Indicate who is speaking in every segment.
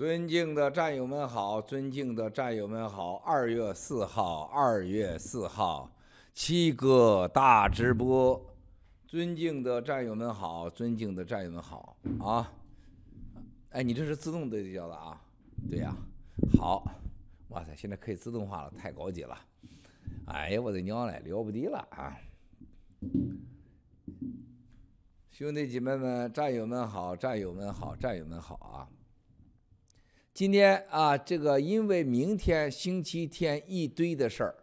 Speaker 1: 尊敬的战友们好，尊敬的战友们好。二月四号，二月四号，七哥大直播。尊敬的战友们好，尊敬的战友们好啊！哎，你这是自动对焦的啊？对呀、好，哇塞，现在可以自动化了，太高级了。哎呀，我的娘嘞，了不得了啊！兄弟姐妹们、战友们好，战友们好，战友们好啊！今天啊，这个因为明天星期天一堆的事儿，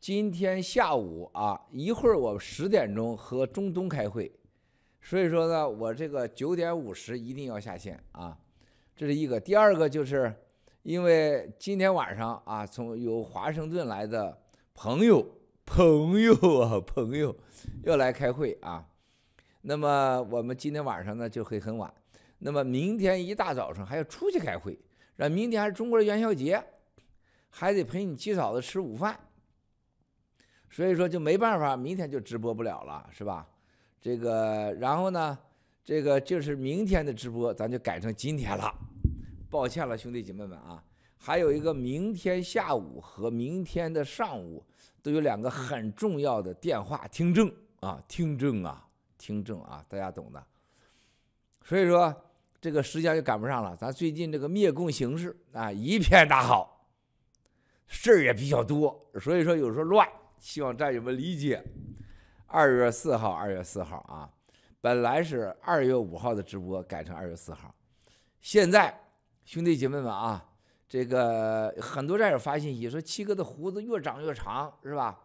Speaker 1: 今天下午啊，一会儿我十点钟和中东开会，所以说呢，我这个九点五十一定要下线啊，这是一个。第二个就是因为今天晚上啊，从有华盛顿来的朋友，朋友啊，朋友要来开会啊，那么我们今天晚上呢就会很晚，那么明天一大早上还要出去开会。那明天还是中国的元宵节，还得陪你七嫂子吃午饭，所以说就没办法，明天就直播不了了，是吧？这个，然后呢，这个就是明天的直播，咱就改成今天了。抱歉了，兄弟姐妹们啊，还有一个明天下午和明天的上午都有两个很重要的电话听证啊，听证啊，听证啊，大家懂的。所以说。这个时间就赶不上了，咱最近这个灭共形势啊一片大好，事儿也比较多，所以说有时候乱，希望战友们理解。二月四号，二月四号啊，本来是二月五号的直播改成二月四号，现在兄弟姐妹们啊，这个很多战友发信息说七哥的胡子越长越长，是吧？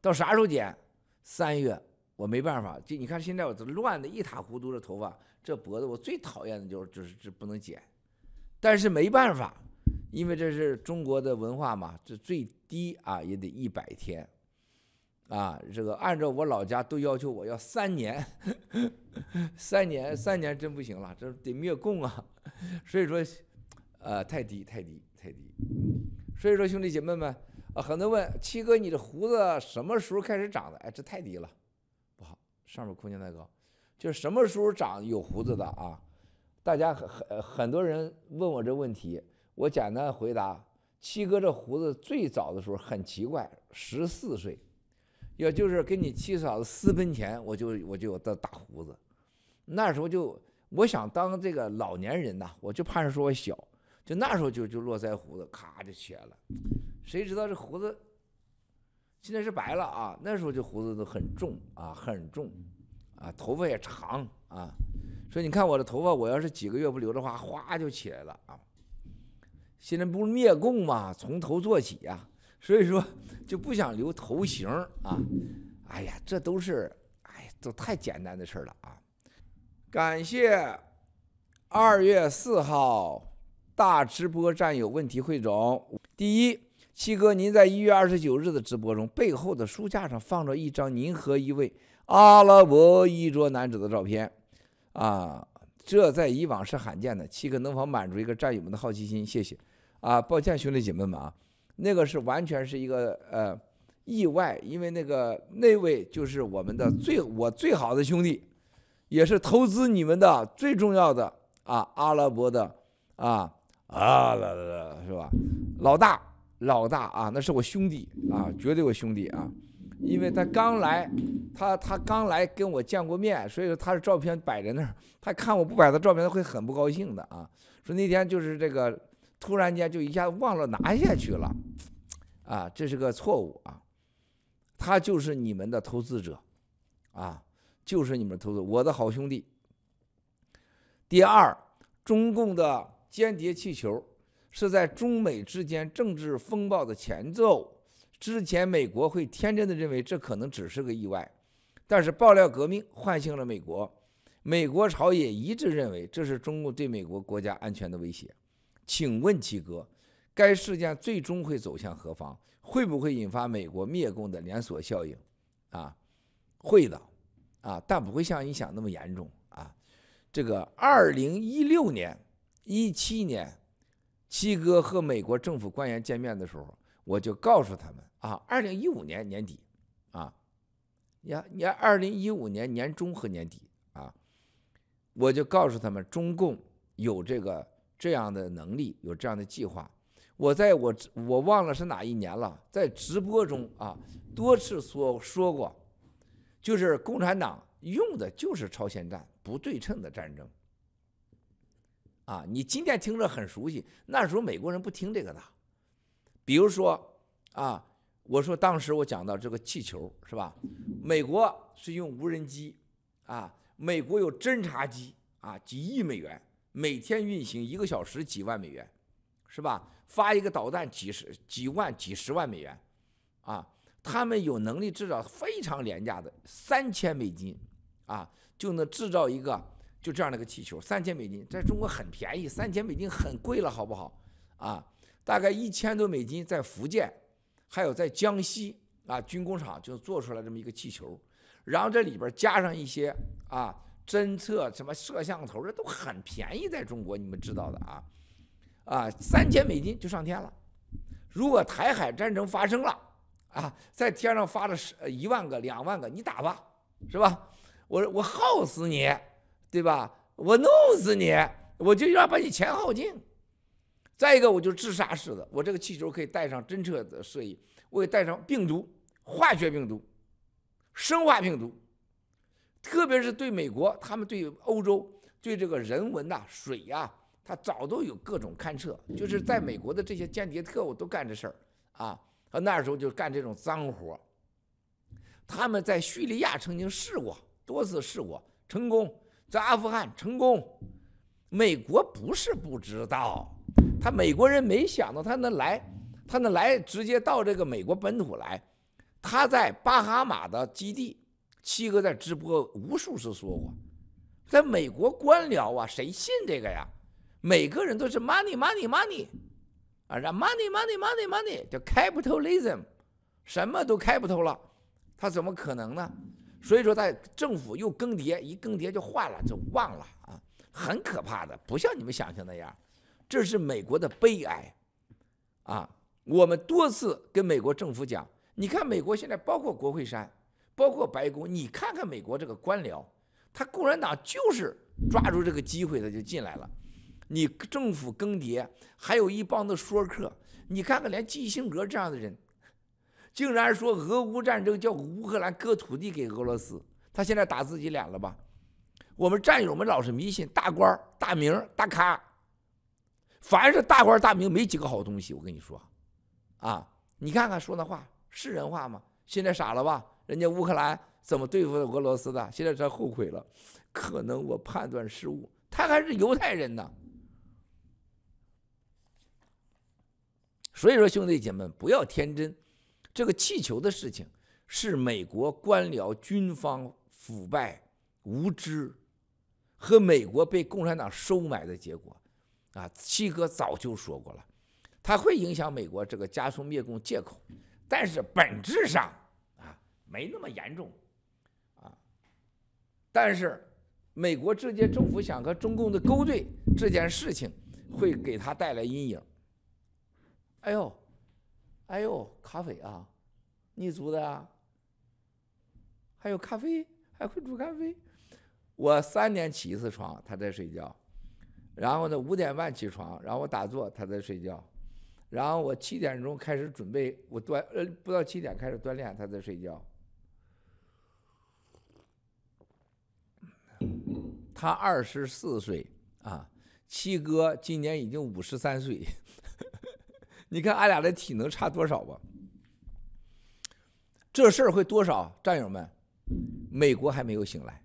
Speaker 1: 到啥时候剪？三月，我没办法，就你看现在我这乱的一塌糊涂的头发。这脖子我最讨厌的就是就是这不能剪，但是没办法，因为这是中国的文化嘛，这最低啊也得一百天，啊，这个按照我老家都要求我要三年，三年三年真不行了，这得灭共啊，所以说，呃，太低太低太低，所以说兄弟姐妹们啊，很多问七哥你的胡子什么时候开始长的？哎，这太低了，不好，上面空间太高。就什么时候长有胡子的啊？大家很很很多人问我这问题，我简单回答：七哥这胡子最早的时候很奇怪，十四岁，也就是跟你七嫂子私奔前，我就我就有大大胡子。那时候就我想当这个老年人呐，我就怕人说我小，就那时候就就络腮胡子咔就起来了。谁知道这胡子现在是白了啊？那时候这胡子都很重啊，很重。啊，头发也长啊，说你看我的头发，我要是几个月不留的话，哗就起来了啊。现在不是灭共嘛，从头做起呀，所以说就不想留头型啊。哎呀，这都是哎，都太简单的事了啊。感谢二月四号大直播战友问题汇总。第一，七哥，您在一月二十九日的直播中，背后的书架上放着一张您和一位。阿拉伯衣着男子的照片，啊，这在以往是罕见的。七哥能否满足一个战友们的好奇心？谢谢。啊，抱歉兄弟姐妹们啊，那个是完全是一个呃意外，因为那个那位就是我们的最我最好的兄弟，也是投资你们的最重要的啊阿拉伯的啊啊啦啦啦是吧？老大老大啊，那是我兄弟啊，绝对我兄弟啊。因为他刚来，他他刚来跟我见过面，所以说他的照片摆在那儿，他看我不摆他照片，他会很不高兴的啊。说那天就是这个，突然间就一下忘了拿下去了，啊，这是个错误啊。他就是你们的投资者，啊，就是你们投资，我的好兄弟。第二，中共的间谍气球是在中美之间政治风暴的前奏。之前美国会天真的认为这可能只是个意外，但是爆料革命唤醒了美国，美国朝野一致认为这是中共对美国国家安全的威胁。请问七哥，该事件最终会走向何方？会不会引发美国灭共的连锁效应？啊，会的，啊，但不会像你想那么严重啊。这个二零一六年、一七年，七哥和美国政府官员见面的时候，我就告诉他们。啊，二零一五年年底，啊，呀，你二零一五年年中和年底啊，我就告诉他们，中共有这个这样的能力，有这样的计划。我在我我忘了是哪一年了，在直播中啊多次说说过，就是共产党用的就是超限战，不对称的战争。啊，你今天听着很熟悉，那时候美国人不听这个的。比如说啊，我说当时我讲到这个气球是吧？美国是用无人机啊，美国有侦察机啊，几亿美元每天运行一个小时几万美元，是吧？发一个导弹几十几万几十万美元，啊，他们有能力制造非常廉价的三千美金，啊，就能制造一个就这样的一个气球，三千美金在中国很便宜，三千美金很贵了，好不好？啊，大概一千多美金在福建，还有在江西啊军工厂就做出来这么一个气球，然后这里边加上一些啊侦测什么摄像头，这都很便宜，在中国你们知道的啊。啊，三千美金就上天了。如果台海战争发生了，啊，在天上发了十一万个、两万个，你打吧，是吧？我我耗死你，对吧？我弄死你，我就要把你钱耗尽。再一个，我就自杀式的，我这个气球可以带上侦测的摄影，我也带上病毒、化学病毒、生化病毒，特别是对美国，他们对欧洲、对这个人文呐、水呀。他早都有各种勘测，就是在美国的这些间谍特务都干这事儿啊。他那时候就干这种脏活。他们在叙利亚曾经试过多次试过成功，在阿富汗成功。美国不是不知道，他美国人没想到他能来，他能来直接到这个美国本土来。他在巴哈马的基地，七哥在直播无数次说过，在美国官僚啊，谁信这个呀？每个人都是 money money money，啊，让 money money money money 叫 capitalism，什么都 capital 了，他怎么可能呢？所以说，在政府又更迭，一更迭就换了，就忘了啊，很可怕的，不像你们想象那样，这是美国的悲哀，啊，我们多次跟美国政府讲，你看美国现在包括国会山，包括白宫，你看看美国这个官僚，他共产党就是抓住这个机会，他就进来了。你政府更迭，还有一帮子说客，你看看连基辛格这样的人，竟然说俄乌战争叫乌克兰割土地给俄罗斯，他现在打自己脸了吧？我们战友们老是迷信大官、大名、大咖，凡是大官大名没几个好东西，我跟你说，啊，你看看说那话是人话吗？现在傻了吧？人家乌克兰怎么对付俄罗斯的？现在才后悔了，可能我判断失误，他还是犹太人呢。所以说，兄弟姐妹，不要天真。这个气球的事情是美国官僚、军方腐败、无知和美国被共产党收买的结果。啊，七哥早就说过了，它会影响美国这个加速灭共借口，但是本质上啊没那么严重。啊，但是美国这届政府想和中共的勾兑这件事情，会给他带来阴影。哎呦，哎呦，咖啡啊，你煮的啊？还有咖啡，还会煮咖啡。我三点起一次床，他在睡觉。然后呢，五点半起床，然后我打坐，他在睡觉。然后我七点钟开始准备，我锻呃不到七点开始锻炼，他在睡觉。他二十四岁啊，七哥今年已经五十三岁。你看俺俩的体能差多少吧？这事儿会多少？战友们，美国还没有醒来。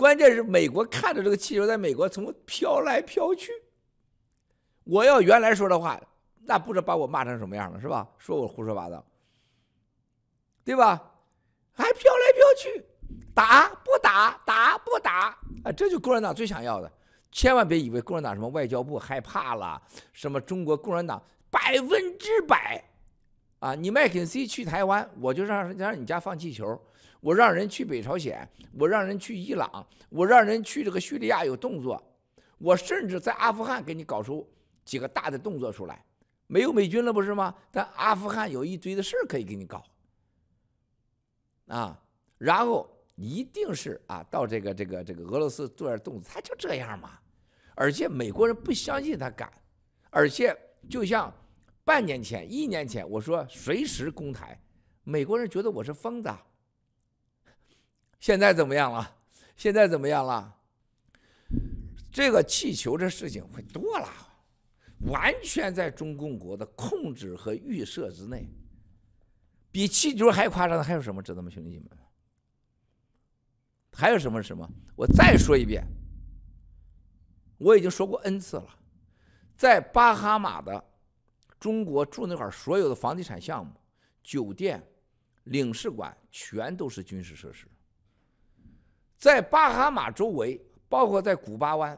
Speaker 1: 关键是美国看着这个气球在美国从飘来飘去。我要原来说的话，那不知道把我骂成什么样了，是吧？说我胡说八道，对吧？还飘来飘去，打不打？打不打？啊，这就共产党最想要的。千万别以为共产党什么外交部害怕了，什么中国共产党百分之百，啊，你麦肯锡去台湾，我就让让你家放气球，我让人去北朝鲜，我让人去伊朗，我让人去这个叙利亚有动作，我甚至在阿富汗给你搞出几个大的动作出来，没有美军了不是吗？但阿富汗有一堆的事儿可以给你搞，啊，然后。一定是啊，到这个这个这个俄罗斯做点动作，他就这样嘛。而且美国人不相信他敢，而且就像半年前、一年前我说随时攻台，美国人觉得我是疯子。现在怎么样了？现在怎么样了？这个气球这事情会多了，完全在中共国的控制和预设之内。比气球还夸张的还有什么？知道吗，兄弟们？还有什么什么？我再说一遍，我已经说过 N 次了，在巴哈马的中国驻那块所有的房地产项目、酒店、领事馆全都是军事设施。在巴哈马周围，包括在古巴湾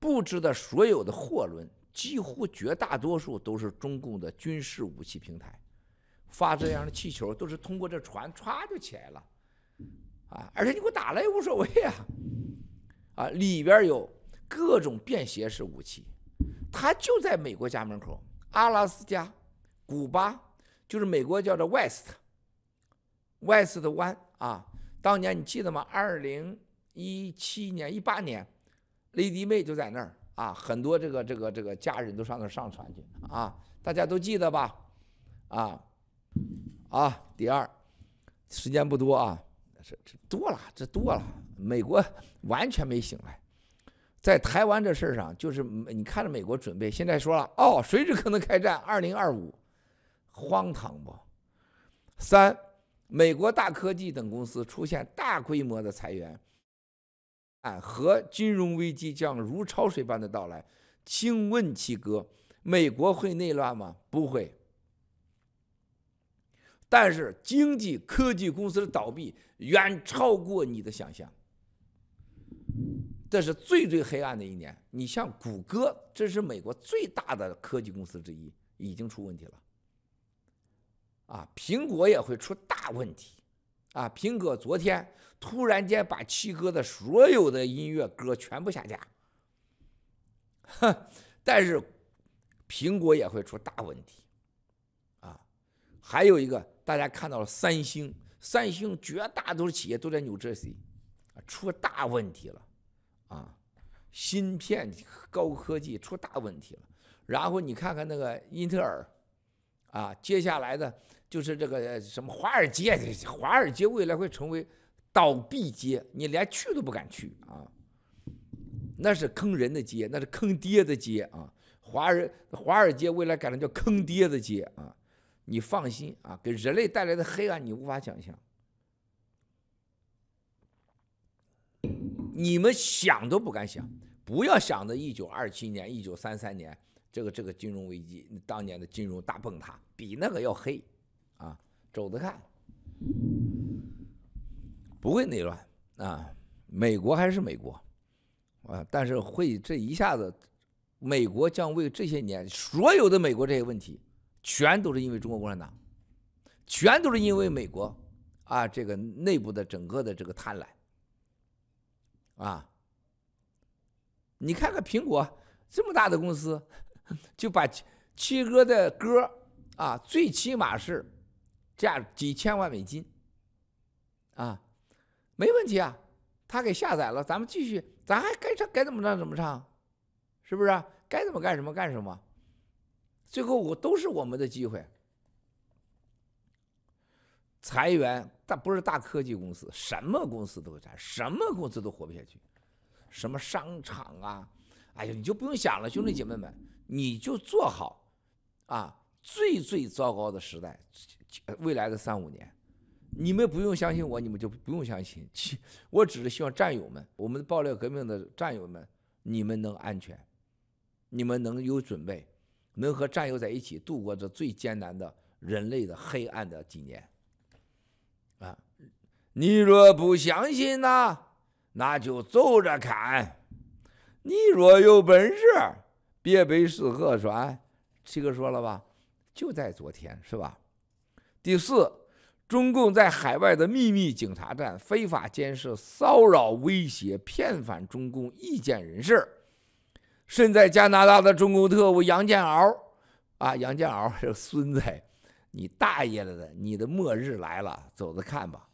Speaker 1: 布置的所有的货轮，几乎绝大多数都是中共的军事武器平台。发这样的气球都是通过这船歘就起来了，啊，而且你给我打了也无所谓啊，啊，里边有各种便携式武器，它就在美国家门口，阿拉斯加、古巴，就是美国叫做 West，West 的湾啊，当年你记得吗？二零一七年、一八年，Lady May 就在那儿啊，很多这个这个这个家人都上那儿上船去啊，大家都记得吧？啊。啊，第二，时间不多啊，这这多了，这多了。美国完全没醒来，在台湾这事儿上，就是你看着美国准备，现在说了，哦，随时可能开战，二零二五，荒唐不？三，美国大科技等公司出现大规模的裁员，啊，和金融危机将如潮水般的到来。请问七哥，美国会内乱吗？不会。但是经济科技公司的倒闭远超过你的想象，这是最最黑暗的一年。你像谷歌，这是美国最大的科技公司之一，已经出问题了。啊，苹果也会出大问题。啊，苹果昨天突然间把七哥的所有的音乐歌全部下架。哼，但是苹果也会出大问题。啊，还有一个。大家看到了三星，三星绝大多数企业都在 New Jersey，出大问题了，啊，芯片高科技出大问题了。然后你看看那个英特尔，啊，接下来的就是这个什么华尔街，华尔街未来会成为倒闭街，你连去都不敢去啊，那是坑人的街，那是坑爹的街啊，华人华尔街未来改成叫坑爹的街啊。你放心啊，给人类带来的黑暗你无法想象，你们想都不敢想，不要想着一九二七年、一九三三年这个这个金融危机，当年的金融大崩塌，比那个要黑，啊，走着看，不会内乱啊，美国还是美国，啊，但是会这一下子，美国将为这些年所有的美国这些问题。全都是因为中国共产党，全都是因为美国啊，这个内部的整个的这个贪婪啊！你看看苹果这么大的公司，就把七哥的歌啊，最起码是价几千万美金啊，没问题啊，他给下载了，咱们继续，咱还该唱该怎么唱怎么唱，是不是？该怎么干什么干什么。最后我都是我们的机会。裁员，但不是大科技公司，什么公司都会裁，什么公司都活不下去。什么商场啊，哎呀，你就不用想了，兄弟姐妹们，你就做好啊，最最糟糕的时代，未来的三五年，你们不用相信我，你们就不用相信。我只是希望战友们，我们的爆料革命的战友们，你们能安全，你们能有准备。能和战友在一起度过这最艰难的人类的黑暗的几年，啊！你若不相信呐，那就走着看。你若有本事，别背诗和船。七哥说了吧？就在昨天，是吧？第四，中共在海外的秘密警察站非法监视、骚扰、威胁、骗返中共意见人士。身在加拿大的中共特务杨建鳌，啊，杨建鳌这孙子，你大爷了的，你的末日来了，走着看吧。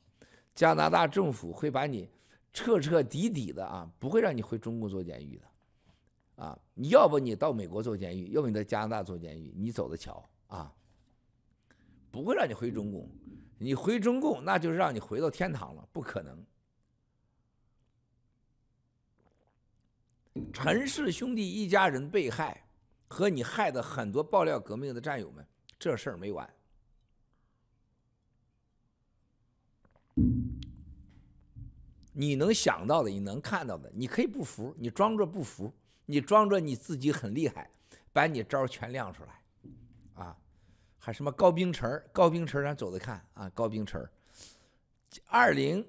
Speaker 1: 加拿大政府会把你彻彻底底的啊，不会让你回中共做监狱的，啊，你要不你到美国坐监狱，要不你在加拿大坐监狱，你走着瞧啊，不会让你回中共，你回中共那就是让你回到天堂了，不可能。陈氏兄弟一家人被害，和你害的很多爆料革命的战友们，这事儿没完。你能想到的，你能看到的，你可以不服，你装着不服，你装着你自己很厉害，把你招全亮出来，啊，还什么高冰晨，高冰晨，咱走着看啊，高冰晨，二零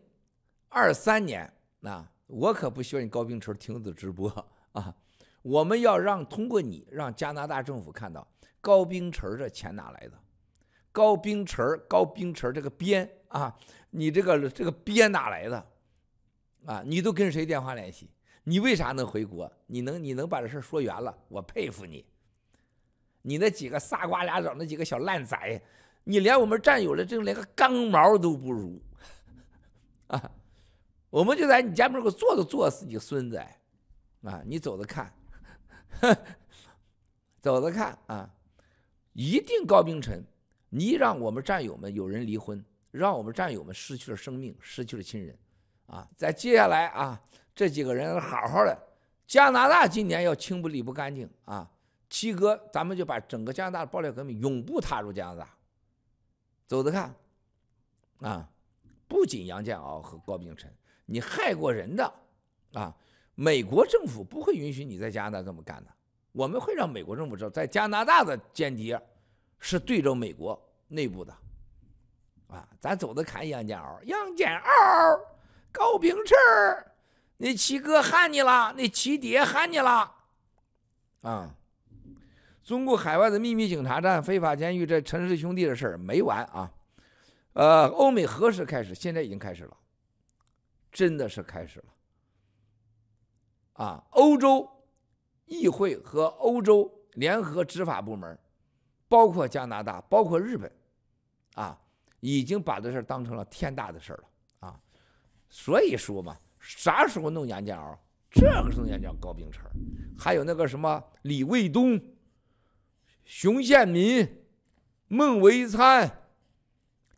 Speaker 1: 二三年啊。我可不希望你高冰晨停止直播啊！我们要让通过你让加拿大政府看到高冰晨这钱哪来的？高冰晨，高冰晨这个边啊，你这个这个边哪来的？啊，你都跟谁电话联系？你为啥能回国？你能你能把这事说圆了？我佩服你！你那几个仨瓜俩枣那几个小烂崽，你连我们战友的这连个钢毛都不如啊！我们就在你家门口坐着，坐死你孙子！啊，你走着看，走着看啊！一定高冰晨，你让我们战友们有人离婚，让我们战友们失去了生命，失去了亲人，啊！在接下来啊，这几个人好好的，加拿大今年要清不理不干净啊！七哥，咱们就把整个加拿大的爆料革命永不踏入加拿大，走着看啊！不仅杨建敖和高秉辰。你害过人的，啊，美国政府不会允许你在加拿大这么干的。我们会让美国政府知道，在加拿大的间谍是对着美国内部的，啊，咱走着看杨建敖，杨建敖，高秉辰，那七哥喊你了，那七爹喊你了，啊，中国海外的秘密警察站、非法监狱，这陈氏兄弟的事儿没完啊，呃，欧美何时开始？现在已经开始了。真的是开始了，啊！欧洲议会和欧洲联合执法部门，包括加拿大，包括日本，啊，已经把这事儿当成了天大的事儿了，啊！所以说嘛，啥时候弄杨建敖？这个时候要叫高冰晨，还有那个什么李卫东、熊宪民、孟维参、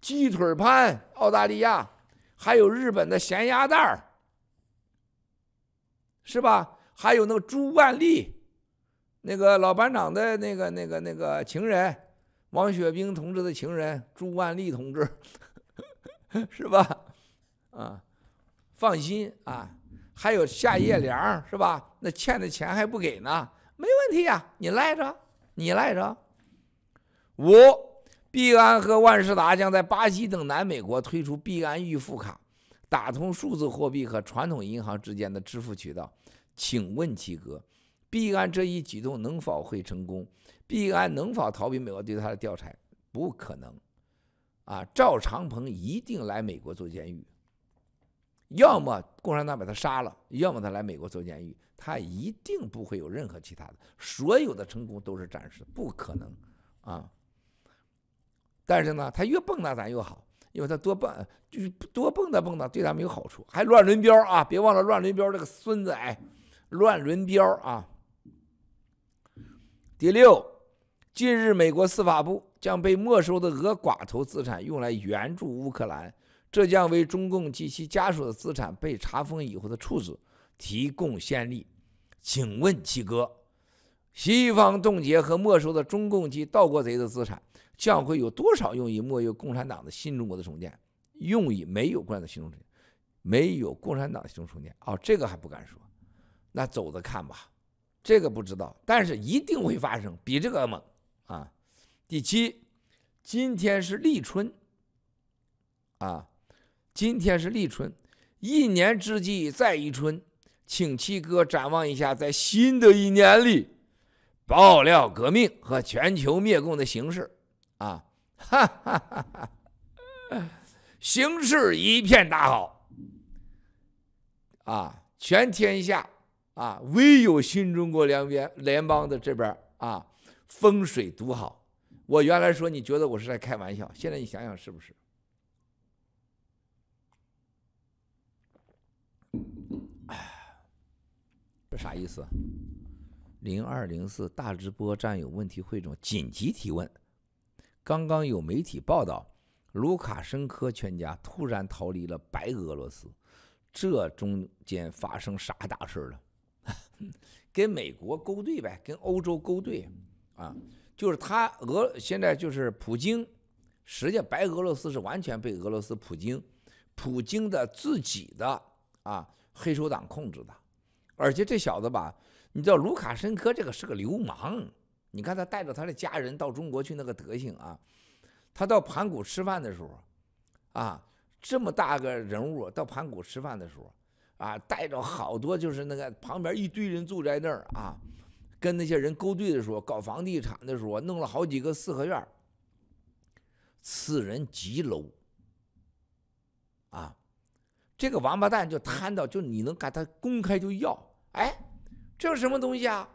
Speaker 1: 鸡腿潘、澳大利亚。还有日本的咸鸭蛋儿，是吧？还有那个朱万丽，那个老班长的那个、那个、那个情人，王雪冰同志的情人朱万丽同志，是吧？啊，放心啊，还有夏叶良，是吧？那欠的钱还不给呢，没问题呀，你赖着，你赖着。五。币安和万事达将在巴西等南美国推出币安预付卡，打通数字货币和传统银行之间的支付渠道。请问七哥，币安这一举动能否会成功？币安能否逃避美国对他的调查？不可能。啊，赵长鹏一定来美国坐监狱，要么共产党把他杀了，要么他来美国坐监狱，他一定不会有任何其他的。所有的成功都是暂时的，不可能啊。但是呢，他越蹦跶咱越好，因为他多蹦，就是多蹦跶蹦跶对咱们有好处。还乱伦标啊！别忘了乱伦标这个孙子哎，乱伦标啊！第六，近日美国司法部将被没收的俄寡头资产用来援助乌克兰，这将为中共及其家属的资产被查封以后的处置提供先例。请问七哥，西方冻结和没收的中共及盗国贼的资产？将会有多少用于没有共产党的新中国的重建？用于没有共产党的新中国，没有共产党的新中国重建？哦，这个还不敢说，那走着看吧。这个不知道，但是一定会发生，比这个猛啊！第七，今天是立春啊，今天是立春，一年之计在于春，请七哥展望一下，在新的一年里，爆料革命和全球灭共的形势。啊，哈哈哈哈，形势一片大好，啊，全天下啊，唯有新中国联联联邦的这边啊，风水独好。我原来说你觉得我是在开玩笑，现在你想想是不是？这啥意思？零二零四大直播战友问题汇总紧急提问：刚刚有媒体报道，卢卡申科全家突然逃离了白俄罗斯，这中间发生啥大事了？跟美国勾兑呗，跟欧洲勾兑啊！就是他俄现在就是普京，实际上白俄罗斯是完全被俄罗斯普京，普京的自己的啊黑手党控制的，而且这小子吧。你知道卢卡申科这个是个流氓，你看他带着他的家人到中国去那个德行啊，他到盘古吃饭的时候，啊，这么大个人物到盘古吃饭的时候，啊，带着好多就是那个旁边一堆人住在那儿啊，跟那些人勾兑的时候，搞房地产的时候，弄了好几个四合院，此人极 low，啊，这个王八蛋就贪到就你能给他公开就要，哎。这是什么东西啊？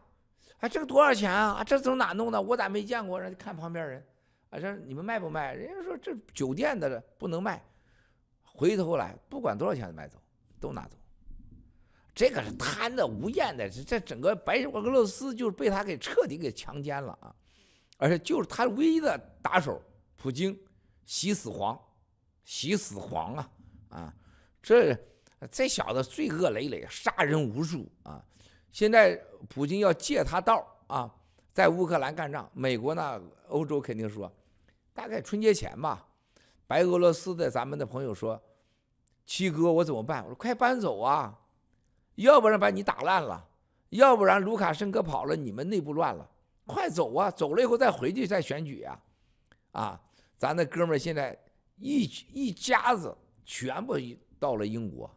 Speaker 1: 哎，这个多少钱啊？这从哪弄的？我咋没见过？人家看旁边人，啊，这你们卖不卖？人家说这酒店的不能卖。回头来，不管多少钱买走，都拿走。这个是贪的无厌的，这这整个白俄罗斯就是被他给彻底给强奸了啊！而且就是他唯一的打手，普京，喜死黄，喜死黄啊！啊，这这小子罪恶累累，杀人无数啊！现在普京要借他道啊，在乌克兰干仗。美国呢，欧洲肯定说，大概春节前吧。白俄罗斯的咱们的朋友说：“七哥，我怎么办？”我说：“快搬走啊，要不然把你打烂了，要不然卢卡申科跑了，你们内部乱了，快走啊！走了以后再回去再选举呀。”啊，咱那哥们现在一一家子全部到了英国，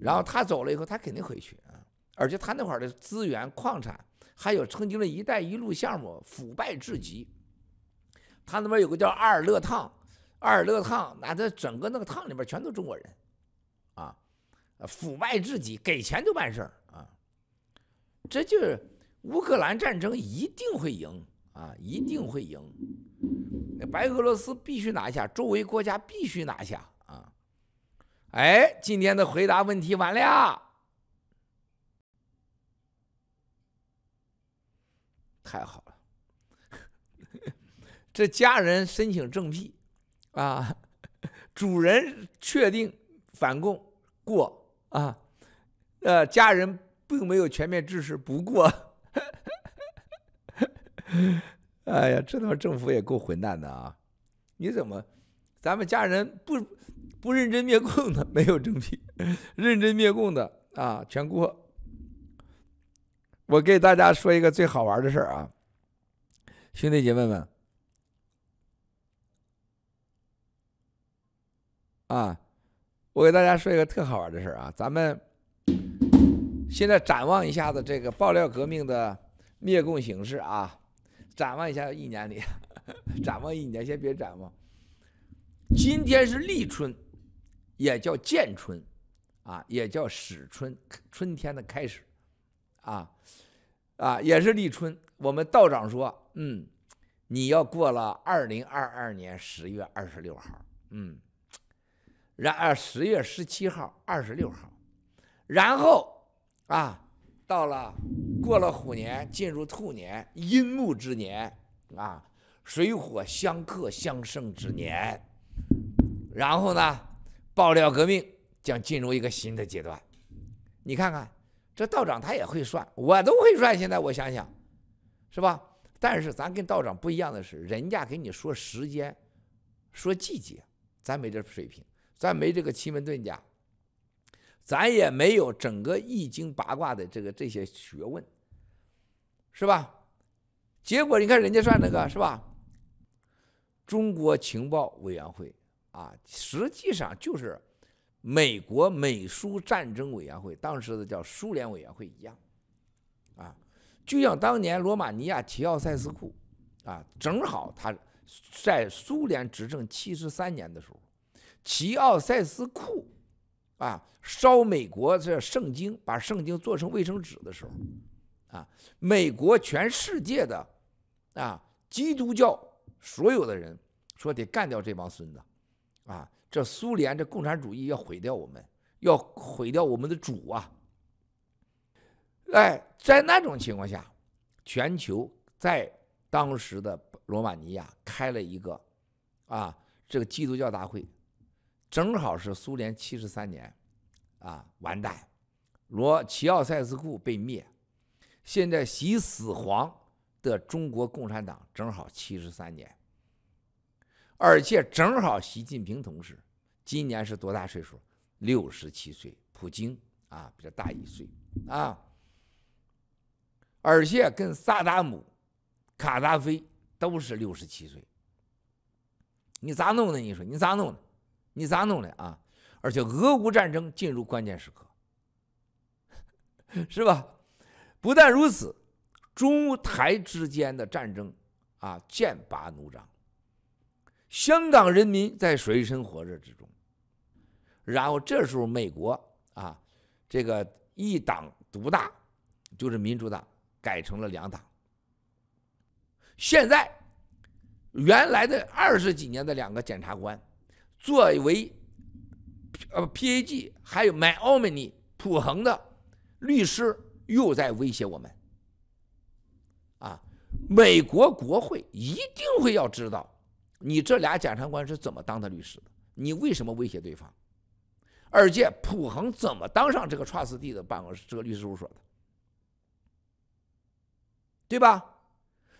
Speaker 1: 然后他走了以后，他肯定回去啊。而且他那块儿的资源、矿产，还有曾经的一带一路项目腐败至极。他那边有个叫阿尔勒烫，阿尔勒烫，那这整个那个烫里边全都中国人，啊，腐败至极，给钱就办事儿啊。这就是乌克兰战争一定会赢啊，一定会赢。白俄罗斯必须拿下，周围国家必须拿下。哎，今天的回答问题完了。太好了，这家人申请政批，啊，主人确定反共过啊，呃，家人并没有全面支持不过，哎呀，这他妈政府也够混蛋的啊！你怎么，咱们家人不不认真灭共的没有正品，认真灭共的啊全过。我给大家说一个最好玩的事儿啊，兄弟姐妹们，啊，我给大家说一个特好玩的事儿啊，咱们现在展望一下子这个爆料革命的灭共形势啊，展望一下一年里，展望一年，先别展望。今天是立春，也叫建春，啊，也叫始春，春天的开始，啊。啊，也是立春。我们道长说，嗯，你要过了二零二二年十月二十六号，嗯，然而十月十七号、二十六号，然后啊，到了过了虎年，进入兔年，寅木之年啊，水火相克相生之年，然后呢，爆料革命将进入一个新的阶段，你看看。这道长他也会算，我都会算。现在我想想，是吧？但是咱跟道长不一样的是，人家给你说时间，说季节，咱没这水平，咱没这个奇门遁甲，咱也没有整个易经八卦的这个这些学问，是吧？结果你看人家算那个是吧？中国情报委员会啊，实际上就是。美国美苏战争委员会，当时的叫苏联委员会一样，啊，就像当年罗马尼亚齐奥塞斯库，啊，正好他在苏联执政七十三年的时候，齐奥塞斯库，啊，烧美国这圣经，把圣经做成卫生纸的时候，啊，美国全世界的，啊，基督教所有的人说得干掉这帮孙子，啊。这苏联这共产主义要毁掉我们，要毁掉我们的主啊！哎，在那种情况下，全球在当时的罗马尼亚开了一个啊，这个基督教大会，正好是苏联七十三年啊完蛋，罗齐奥塞斯库被灭，现在习死皇的中国共产党正好七十三年，而且正好习近平同志今年是多大岁数？六十七岁，普京啊比他大一岁啊。而且跟萨达姆、卡扎菲都是六十七岁，你咋弄的？你说你咋弄的？你咋弄的啊？而且俄乌战争进入关键时刻，是吧？不但如此，中台之间的战争啊剑拔弩张，香港人民在水深火热之中。然后这时候美国啊，这个一党独大，就是民主党。改成了两党。现在，原来的二十几年的两个检察官，作为呃 PAG 还有 Miomini 普恒的律师，又在威胁我们。啊，美国国会一定会要知道，你这俩检察官是怎么当的律师的？你为什么威胁对方？而且普恒怎么当上这个 trustee 的办公室，这个律师事务所的？对吧？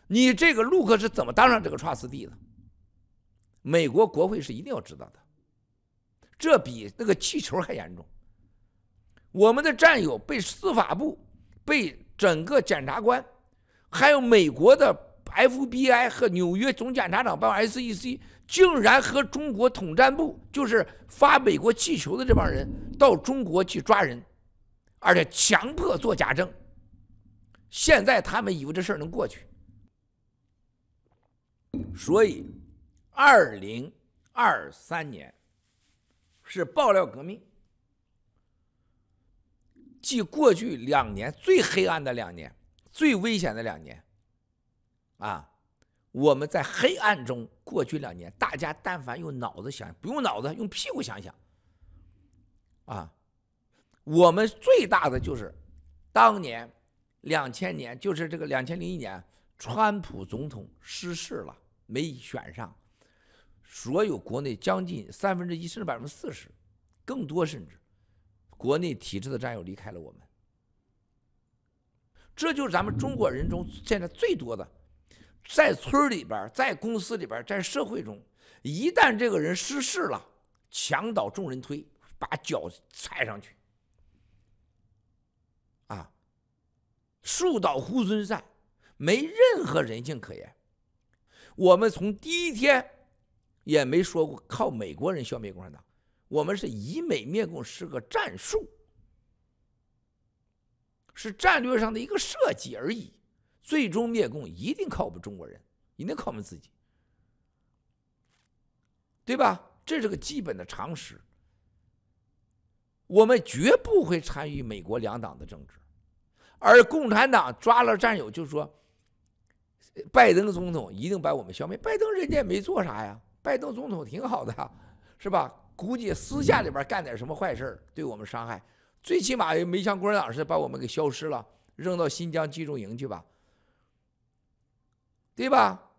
Speaker 1: 你这个陆克是怎么当上这个 trustee 的？美国国会是一定要知道的。这比那个气球还严重。我们的战友被司法部、被整个检察官，还有美国的 FBI 和纽约总检察长办 SEC，竟然和中国统战部，就是发美国气球的这帮人，到中国去抓人，而且强迫做假证。现在他们以为这事儿能过去，所以二零二三年是爆料革命，即过去两年最黑暗的两年，最危险的两年。啊，我们在黑暗中过去两年，大家但凡用脑子想，不用脑子，用屁股想想。啊，我们最大的就是当年。两千年就是这个两千零一年，川普总统失势了，没选上，所有国内将近三分之一甚至百分之四十，更多甚至，国内体制的战友离开了我们。这就是咱们中国人中现在最多的，在村里边，在公司里边，在社会中，一旦这个人失势了，墙倒众人推，把脚踩上去。啊树倒猢狲散，没任何人性可言。我们从第一天也没说过靠美国人消灭共产党，我们是以美灭共是个战术，是战略上的一个设计而已。最终灭共一定靠我们中国人，一定靠我们自己，对吧？这是个基本的常识。我们绝不会参与美国两党的政治。而共产党抓了战友，就说拜登总统一定把我们消灭。拜登人家也没做啥呀，拜登总统挺好的，是吧？估计私下里边干点什么坏事对我们伤害，最起码也没像共产党似的把我们给消失了，扔到新疆集中营去吧，对吧？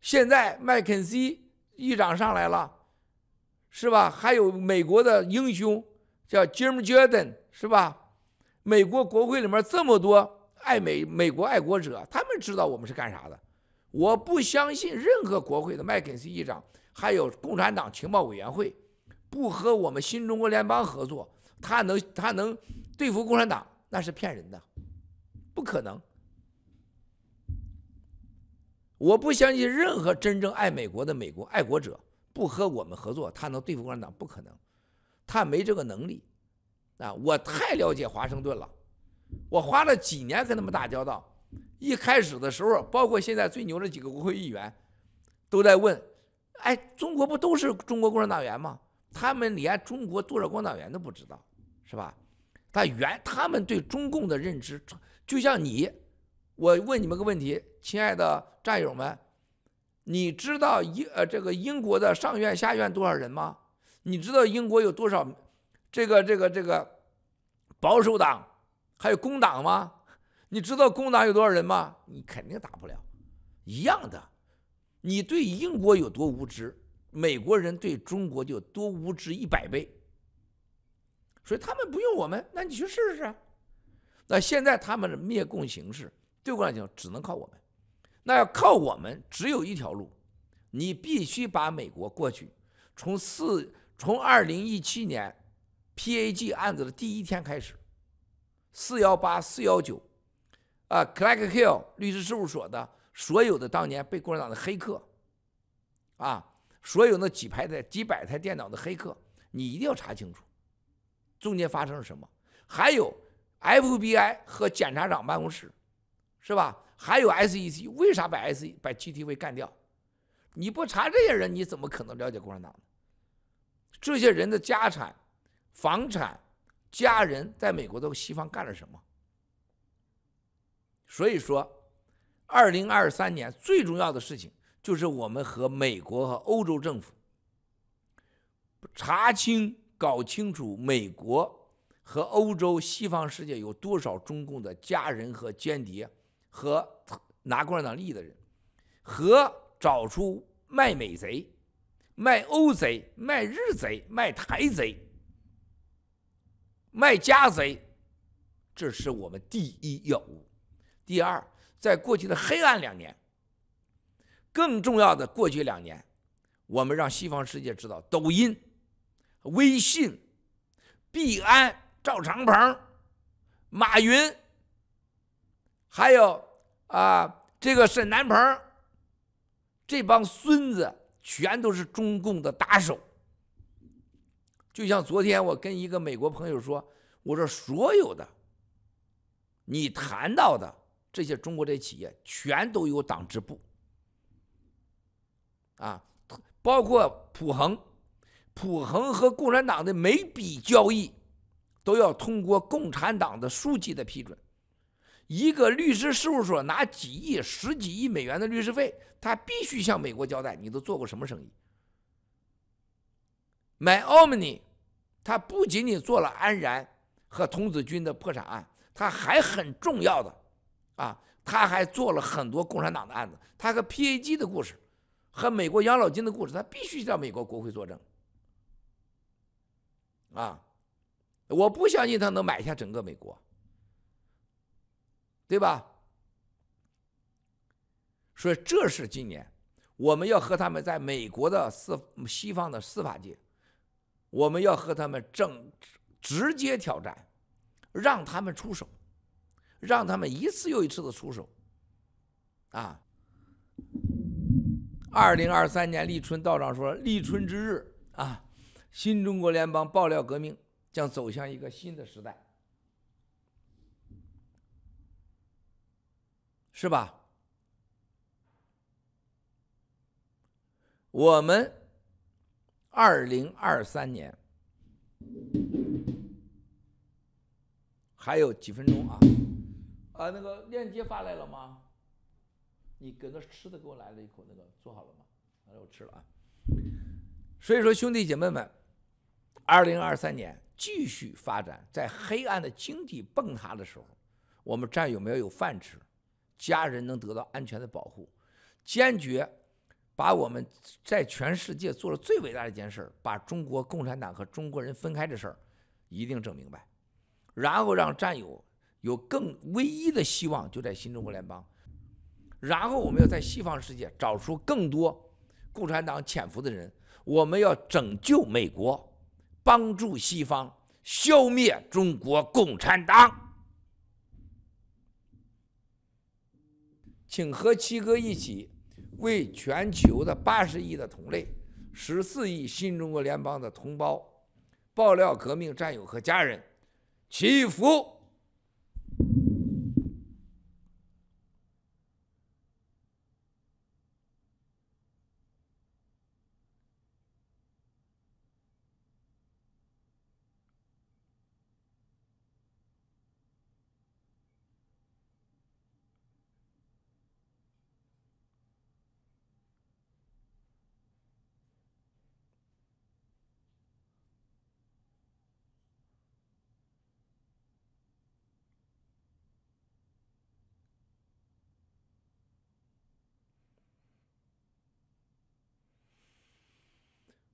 Speaker 1: 现在麦肯锡议长上来了，是吧？还有美国的英雄叫 Jim Jordan，是吧？美国国会里面这么多爱美美国爱国者，他们知道我们是干啥的。我不相信任何国会的麦肯锡议长，还有共产党情报委员会，不和我们新中国联邦合作，他能他能对付共产党？那是骗人的，不可能。我不相信任何真正爱美国的美国爱国者不和我们合作，他能对付共产党？不可能，他没这个能力。啊，我太了解华盛顿了，我花了几年跟他们打交道。一开始的时候，包括现在最牛的几个国会议员，都在问：哎，中国不都是中国共产党员吗？他们连中国多少共产党员都不知道，是吧？他原他们对中共的认知，就像你，我问你们个问题，亲爱的战友们，你知道英呃这个英国的上院下院多少人吗？你知道英国有多少？这个这个这个保守党还有工党吗？你知道工党有多少人吗？你肯定打不了。一样的，你对英国有多无知，美国人对中国就多无知一百倍。所以他们不用我们，那你去试试。那现在他们的灭共形式，对我来讲只能靠我们。那要靠我们，只有一条路，你必须把美国过去，从四从二零一七年 PAG 案子的第一天开始，四幺八四幺九，啊，Clark Hill 律师事务所的所有的当年被共产党的黑客，啊，所有那几排的几百台电脑的黑客，你一定要查清楚。中间发生了什么？还有 FBI 和检察长办公室，是吧？还有 SEC，为啥把 SE 把 GTV 干掉？你不查这些人，你怎么可能了解共产党呢？这些人的家产、房产、家人在美国的西方干了什么？所以说，二零二三年最重要的事情就是我们和美国和欧洲政府查清。搞清楚美国和欧洲西方世界有多少中共的家人和间谍，和拿共产党利益的人，和找出卖美贼、卖欧贼、卖日贼、卖台贼、卖家贼，这是我们第一要务。第二，在过去的黑暗两年，更重要的过去两年，我们让西方世界知道抖音。微信、币安、赵长鹏、马云，还有啊，这个沈南鹏，这帮孙子全都是中共的打手。就像昨天我跟一个美国朋友说，我说所有的你谈到的这些中国的企业，全都有党支部啊，包括普恒。普恒和共产党的每笔交易都要通过共产党的书记的批准。一个律师事务所拿几亿、十几亿美元的律师费，他必须向美国交代你都做过什么生意。买 Omni，他不仅仅做了安然和童子军的破产案，他还很重要的啊，他还做了很多共产党的案子。他和 PAG 的故事，和美国养老金的故事，他必须向美国国会作证。啊，我不相信他能买下整个美国，对吧？所以这是今年我们要和他们在美国的司西方的司法界，我们要和他们正直接挑战，让他们出手，让他们一次又一次的出手。啊，二零二三年立春道长说立春之日啊。新中国联邦爆料革命将走向一个新的时代，是吧？我们二零二三年还有几分钟啊？啊，那个链接发来了吗？你搁那吃的给我来了一口，那个做好了吗？来，我吃了啊。所以说，兄弟姐妹们。二零二三年继续发展，在黑暗的经济崩塌的时候，我们战友们要有饭吃，家人能得到安全的保护，坚决把我们在全世界做了最伟大的一件事，把中国共产党和中国人分开的事儿，一定整明白，然后让战友有更唯一的希望就在新中国联邦，然后我们要在西方世界找出更多共产党潜伏的人，我们要拯救美国。帮助西方消灭中国共产党，请和七哥一起为全球的八十亿的同类、十四亿新中国联邦的同胞、爆料革命战友和家人祈福。